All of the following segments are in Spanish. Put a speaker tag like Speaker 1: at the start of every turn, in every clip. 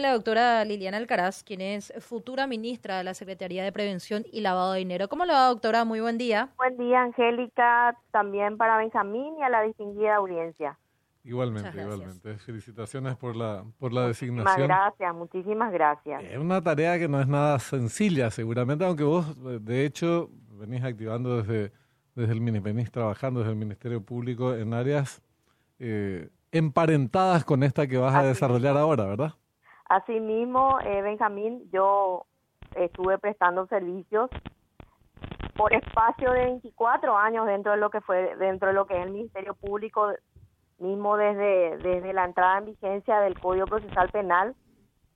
Speaker 1: La doctora Liliana Alcaraz, quien es futura ministra de la Secretaría de Prevención y Lavado de Dinero. ¿Cómo le va, doctora? Muy buen día.
Speaker 2: Buen día, Angélica, también para Benjamín y a la distinguida audiencia.
Speaker 3: Igualmente, igualmente. Felicitaciones por la, por la designación.
Speaker 2: Muchísimas gracias, muchísimas gracias.
Speaker 3: Es una tarea que no es nada sencilla, seguramente, aunque vos, de hecho, venís activando desde, desde el venís trabajando desde el Ministerio Público en áreas eh, emparentadas con esta que vas a desarrollar ahora, ¿verdad?
Speaker 2: Asimismo, eh, Benjamín, yo estuve prestando servicios por espacio de 24 años dentro de lo que fue dentro de lo que es el Ministerio Público mismo desde desde la entrada en vigencia del Código Procesal Penal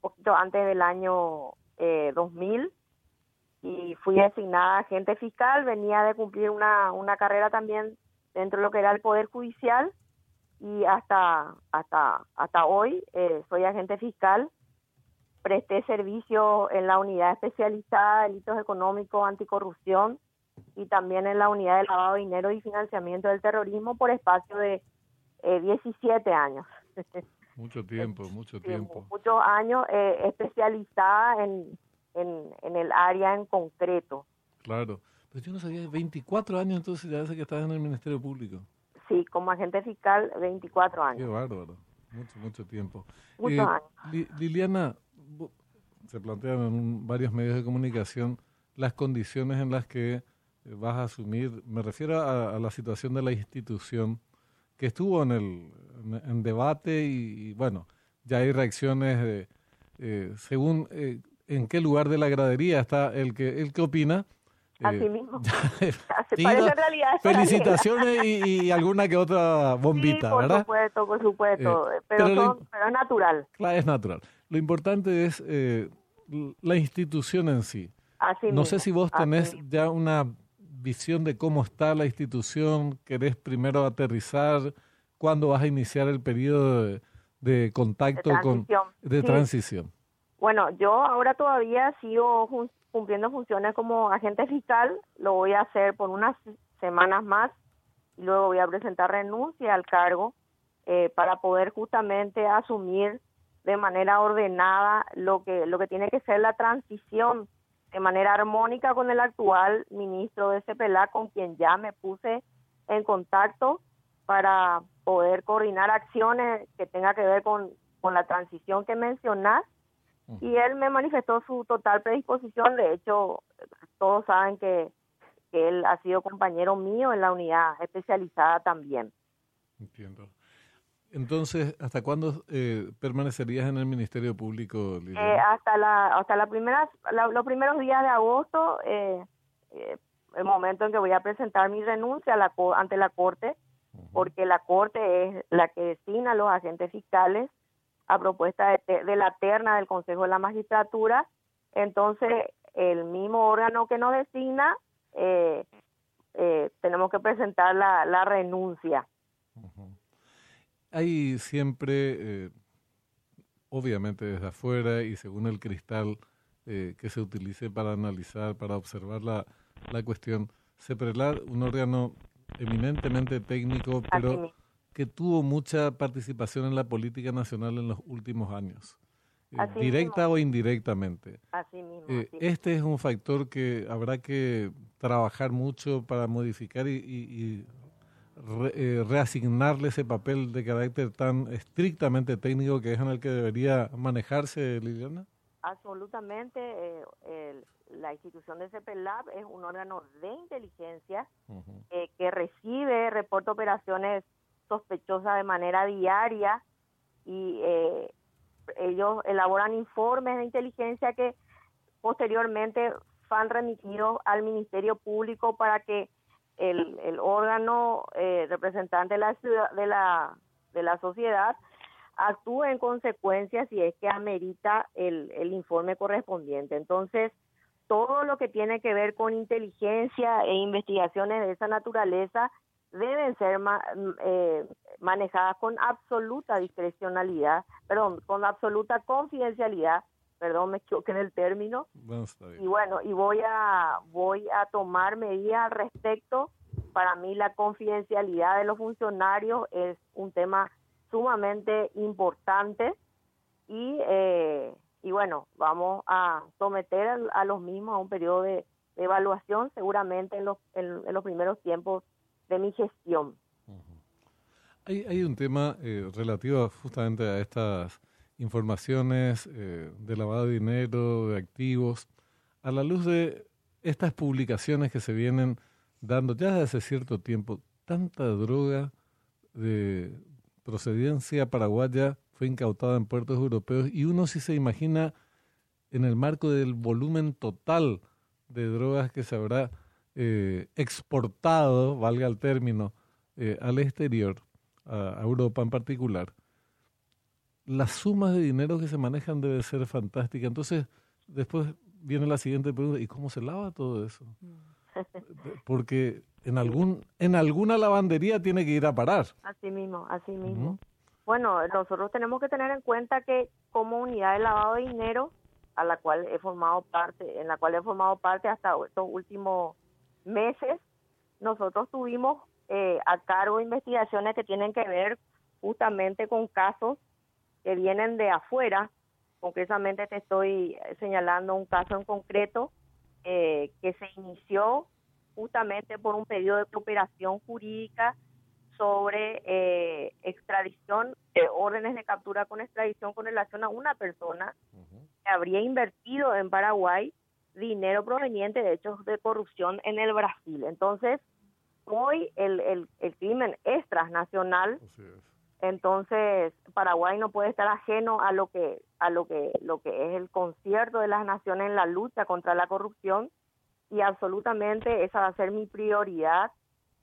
Speaker 2: poquito antes del año eh, 2000 y fui designada agente fiscal venía de cumplir una una carrera también dentro de lo que era el poder judicial y hasta hasta hasta hoy eh, soy agente fiscal presté servicio en la unidad especializada de delitos económicos, anticorrupción y también en la unidad de lavado de dinero y financiamiento del terrorismo por espacio de eh, 17 años.
Speaker 3: Mucho tiempo, mucho tiempo.
Speaker 2: muchos años eh, especializada en, en, en, el área en concreto.
Speaker 3: Claro. Pero yo no sabía, 24 años entonces ya hace que estás en el Ministerio Público.
Speaker 2: Sí, como agente fiscal, 24 años.
Speaker 3: Qué bárbaro. Mucho, mucho tiempo.
Speaker 2: Muchos eh,
Speaker 3: años. Liliana, se plantean en varios medios de comunicación las condiciones en las que eh, vas a asumir, me refiero a, la situación de la institución que estuvo en el en, debate y, bueno, ya hay reacciones de, eh, según eh, en qué lugar de la gradería está el que el que opina.
Speaker 2: Así mismo.
Speaker 3: felicitaciones y, alguna que otra bombita,
Speaker 2: por
Speaker 3: ¿verdad?
Speaker 2: Supuesto, por supuesto, pero, pero, es natural.
Speaker 3: Claro, es natural. Lo importante es eh, la institución en sí. no sé si vos tenés ya una visión de cómo está la institución, querés primero aterrizar, cuándo vas a iniciar el periodo de, contacto con de transición.
Speaker 2: Bueno, yo ahora todavía sigo cumpliendo funciones como agente fiscal, lo voy a hacer por unas semanas más y luego voy a presentar renuncia al cargo eh, para poder justamente asumir de manera ordenada lo que lo que tiene que ser la transición de manera armónica con el actual ministro de CPLA con quien ya me puse en contacto para poder coordinar acciones que tenga que ver con, con la transición que mencionás y él me manifestó su total predisposición, de hecho todos saben que, que él ha sido compañero mío en la unidad especializada también.
Speaker 3: Entiendo. Entonces, ¿hasta cuándo eh, permanecerías en el Ministerio Público?
Speaker 2: Eh, hasta la hasta la primera, los primeros días de agosto, eh, eh, el momento en que voy a presentar mi renuncia a la, ante la Corte, porque la Corte es la que designa a los agentes fiscales a propuesta de, de, la terna del Consejo de la Magistratura. Entonces, el mismo órgano que nos designa, tenemos que presentar la, la renuncia.
Speaker 3: Hay siempre, eh, obviamente desde afuera y según el cristal eh, que se utilice para analizar, para observar la, la cuestión, CEPRELAR, un órgano eminentemente técnico, pero que tuvo mucha participación en la política nacional en los últimos años, eh, directa o indirectamente. este es un factor que habrá que trabajar mucho para modificar y eh, reasignarle ese papel de carácter tan estrictamente técnico que es en el que debería manejarse, Liliana?
Speaker 2: Absolutamente. Eh, la institución de CPLAB es un órgano de inteligencia eh, que recibe, reporta operaciones sospechosas de manera diaria y ellos elaboran informes de inteligencia que posteriormente van remitidos al Ministerio Público para que el, el órgano eh, representante de la, ciudad, de, la, de la sociedad actúe en consecuencia si es que amerita el, el informe correspondiente. Entonces, todo lo que tiene que ver con inteligencia e investigaciones de esa naturaleza deben ser eh, manejadas con absoluta discrecionalidad, perdón, con absoluta confidencialidad perdón, me equivoqué en el término. y bueno, y voy a voy a tomar medidas al respecto. Para mí la confidencialidad de los funcionarios es un tema sumamente importante y, eh, y bueno, vamos a someter a, los mismos a un periodo de, evaluación seguramente en los, en, los primeros tiempos de mi gestión.
Speaker 3: Hay, hay un tema eh, relativo justamente a estas informaciones eh, de lavado de dinero, de activos, a la luz de estas publicaciones que se vienen dando ya desde hace cierto tiempo, tanta droga de procedencia paraguaya fue incautada en puertos europeos y uno sí se imagina en el marco del volumen total de drogas que se habrá eh, exportado, valga el término, eh, al exterior, a, Europa en particular, las sumas de dinero que se manejan debe ser fantástica. Entonces, después viene la siguiente pregunta, ¿y cómo se lava todo eso? Mm. Porque en algún en alguna lavandería tiene que ir a parar.
Speaker 2: Así mismo, así mismo. Bueno, nosotros tenemos que tener en cuenta que como unidad de lavado de dinero, a la cual he formado parte, en la cual he formado parte hasta estos últimos meses, nosotros tuvimos eh, a cargo investigaciones que tienen que ver justamente con casos que vienen de afuera. Concretamente te estoy señalando un caso en concreto eh, que se inició justamente por un pedido de cooperación jurídica sobre eh, extradición, eh, órdenes de captura con extradición con relación a una persona que habría invertido en Paraguay dinero proveniente de hechos de corrupción en el Brasil. Entonces, hoy el, el, el crimen es transnacional. Entonces, Paraguay no puede estar ajeno a lo que a lo que lo que es el concierto de las naciones en la lucha contra la corrupción y absolutamente esa va a ser mi prioridad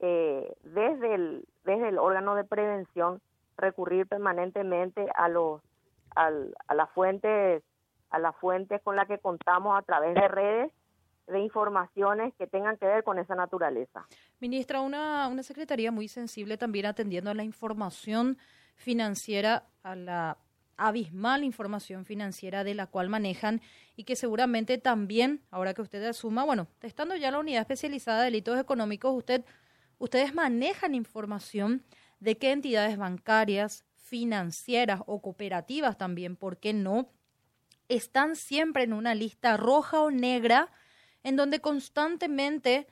Speaker 2: eh, desde, el, desde el órgano de prevención, recurrir permanentemente a, los, a las fuentes a las fuentes con las que contamos a través de redes de informaciones que tengan que ver con esa naturaleza.
Speaker 1: Ministra, una, una secretaría muy sensible también atendiendo a la información financiera, a la abismal información financiera de la cual manejan y que seguramente también, ahora que usted asuma, bueno, estando ya la unidad especializada de delitos económicos, usted, ustedes manejan información de qué entidades bancarias, financieras o cooperativas también, ¿por qué no? Están siempre en una lista roja o negra en donde constantemente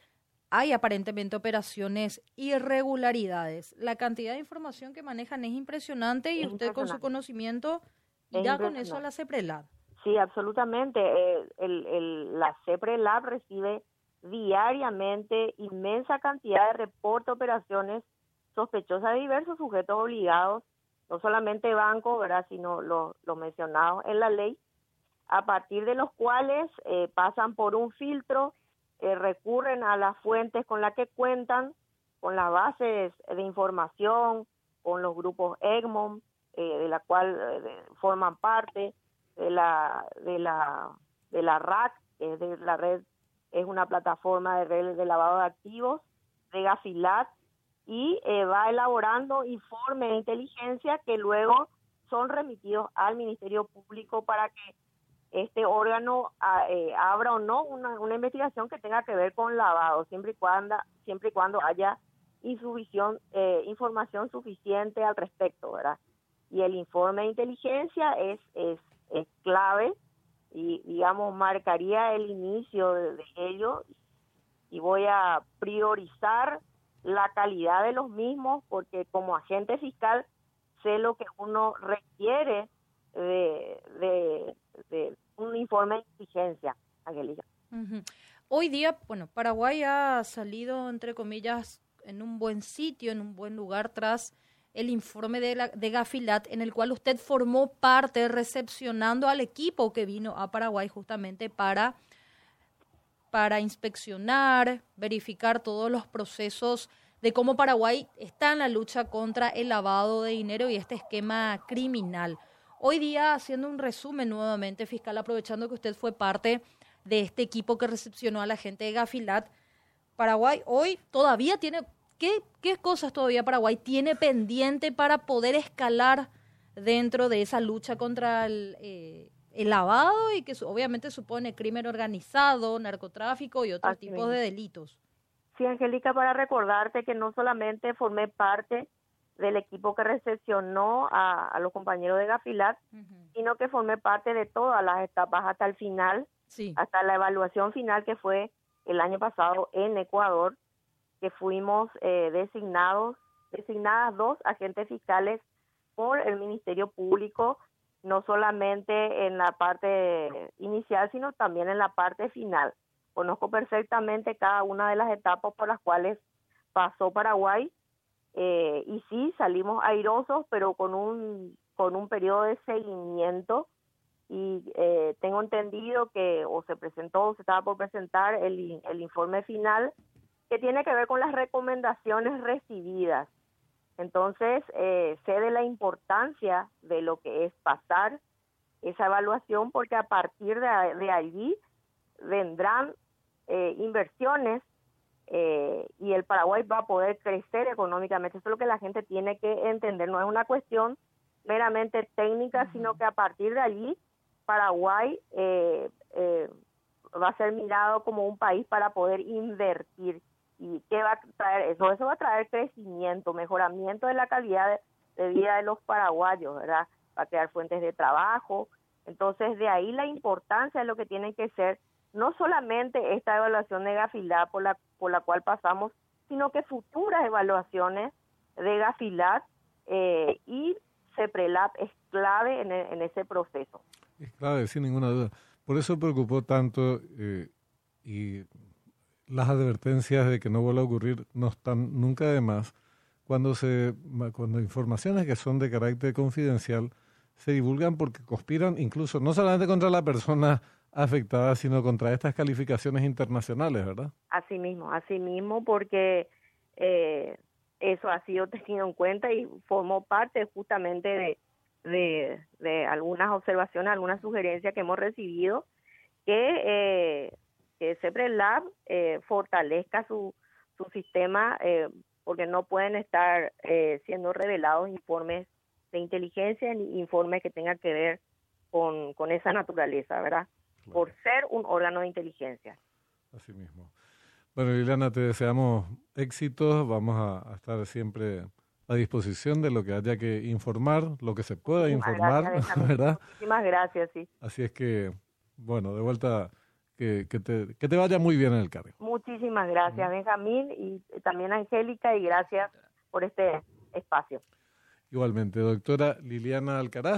Speaker 1: hay aparentemente operaciones irregularidades. La cantidad de información que manejan es impresionante y usted con su conocimiento irá con eso a la CEPRELAB.
Speaker 2: Sí, absolutamente. Eh, el, el, la CEPRELAB recibe diariamente inmensa cantidad de reportes operaciones sospechosas de diversos sujetos obligados, no solamente bancos, ¿verdad? sino los lo mencionados en la ley, a partir de los cuales eh, pasan por un filtro eh, recurren a las fuentes con las que cuentan, con las bases de información, con los grupos Egmont, eh, de la cual eh, forman parte, de la, de la, de la RAC, que es de la red, es una plataforma de redes de lavado de activos, de Gafilat, y va elaborando informes de inteligencia que luego son remitidos al Ministerio Público para que este órgano ah, eh, abra o no una, una, investigación que tenga que ver con lavado, siempre y cuando, siempre y cuando haya eh, información suficiente al respecto, ¿verdad? Y el informe de inteligencia es, es, es clave y, digamos, marcaría el inicio de, de ello y voy a priorizar la calidad de los mismos porque como agente fiscal sé lo que uno requiere de, de, de un informe de exigencia, Angélica.
Speaker 1: Hoy día, bueno, Paraguay ha salido, entre comillas, en un buen sitio, en un buen lugar tras el informe de, la, de Gafilat, en el cual usted formó parte recepcionando al equipo que vino a Paraguay justamente para, para inspeccionar, verificar todos los procesos de cómo Paraguay está en la lucha contra el lavado de dinero y este esquema criminal. Hoy día, haciendo un resumen nuevamente, fiscal, aprovechando que usted fue parte de este equipo que recepcionó a la gente de Gafilat, Paraguay hoy todavía tiene, ¿qué, qué cosas todavía Paraguay tiene pendiente para poder escalar dentro de esa lucha contra el, eh, lavado y que obviamente supone crimen organizado, narcotráfico y otros tipos de delitos?
Speaker 2: Sí, Angélica, para recordarte que no solamente formé parte del equipo que recepcionó a, los compañeros de Gafilat, sino que formé parte de todas las etapas hasta el final, hasta la evaluación final que fue el año pasado en Ecuador, que fuimos eh, designados, designadas dos agentes fiscales por el Ministerio Público, no solamente en la parte inicial, sino también en la parte final. Conozco perfectamente cada una de las etapas por las cuales pasó Paraguay eh, y sí salimos airosos, pero con un con un periodo de seguimiento y eh, tengo entendido que o se presentó o se estaba por presentar el, el informe final que tiene que ver con las recomendaciones recibidas. Entonces, eh, sé de la importancia de lo que es pasar esa evaluación porque a partir de, de allí vendrán eh, inversiones eh, y el Paraguay va a poder crecer económicamente. Eso es lo que la gente tiene que entender. No es una cuestión meramente técnica, sino que a partir de allí Paraguay eh, eh, va a ser mirado como un país para poder invertir. ¿Y qué va a traer eso? Eso va a traer crecimiento, mejoramiento de la calidad de, de vida de los paraguayos, ¿verdad? Va a crear fuentes de trabajo. Entonces, de ahí la importancia de lo que tiene que ser no solamente esta evaluación de Gafilat por la, por la cual pasamos, sino que futuras evaluaciones de Gafilat eh, y CEPRELAB es clave en, e, ese proceso.
Speaker 3: Es clave, sin ninguna duda. Por eso preocupó tanto eh, y las advertencias de que no vuelva a ocurrir no están nunca de más cuando se cuando informaciones que son de carácter confidencial se divulgan porque conspiran incluso no solamente contra la persona afectada, sino contra estas calificaciones internacionales, ¿verdad?
Speaker 2: Así mismo, así mismo, porque eh, eso ha sido tenido en cuenta y formó parte justamente de, de, algunas observaciones, algunas sugerencias que hemos recibido, que, eh, que CEPRELAB eh, fortalezca su, su sistema, eh, porque no pueden estar eh, siendo revelados informes de inteligencia ni informes que tengan que ver con, con esa naturaleza, ¿verdad? Por ser un órgano de inteligencia.
Speaker 3: Así mismo. Bueno, Liliana, te deseamos éxitos. Vamos a, estar siempre a disposición de lo que haya que informar, lo que se pueda informar, ¿verdad?
Speaker 2: Muchísimas gracias, sí.
Speaker 3: Así es que, bueno, de vuelta, que, que, te, que te vaya muy bien en el cargo.
Speaker 2: Muchísimas gracias, Benjamín, y también Angélica, y gracias por este espacio.
Speaker 3: Igualmente, doctora Liliana Alcaraz.